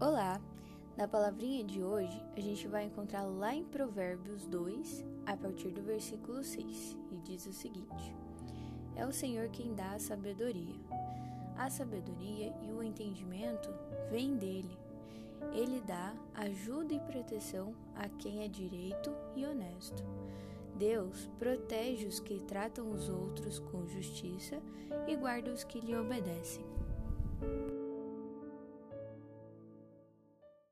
Olá! Na palavrinha de hoje, a gente vai encontrar lá em Provérbios 2, a partir do versículo 6, e diz o seguinte: É o Senhor quem dá a sabedoria. A sabedoria e o entendimento vêm dele. Ele dá ajuda e proteção a quem é direito e honesto. Deus protege os que tratam os outros com justiça e guarda os que lhe obedecem.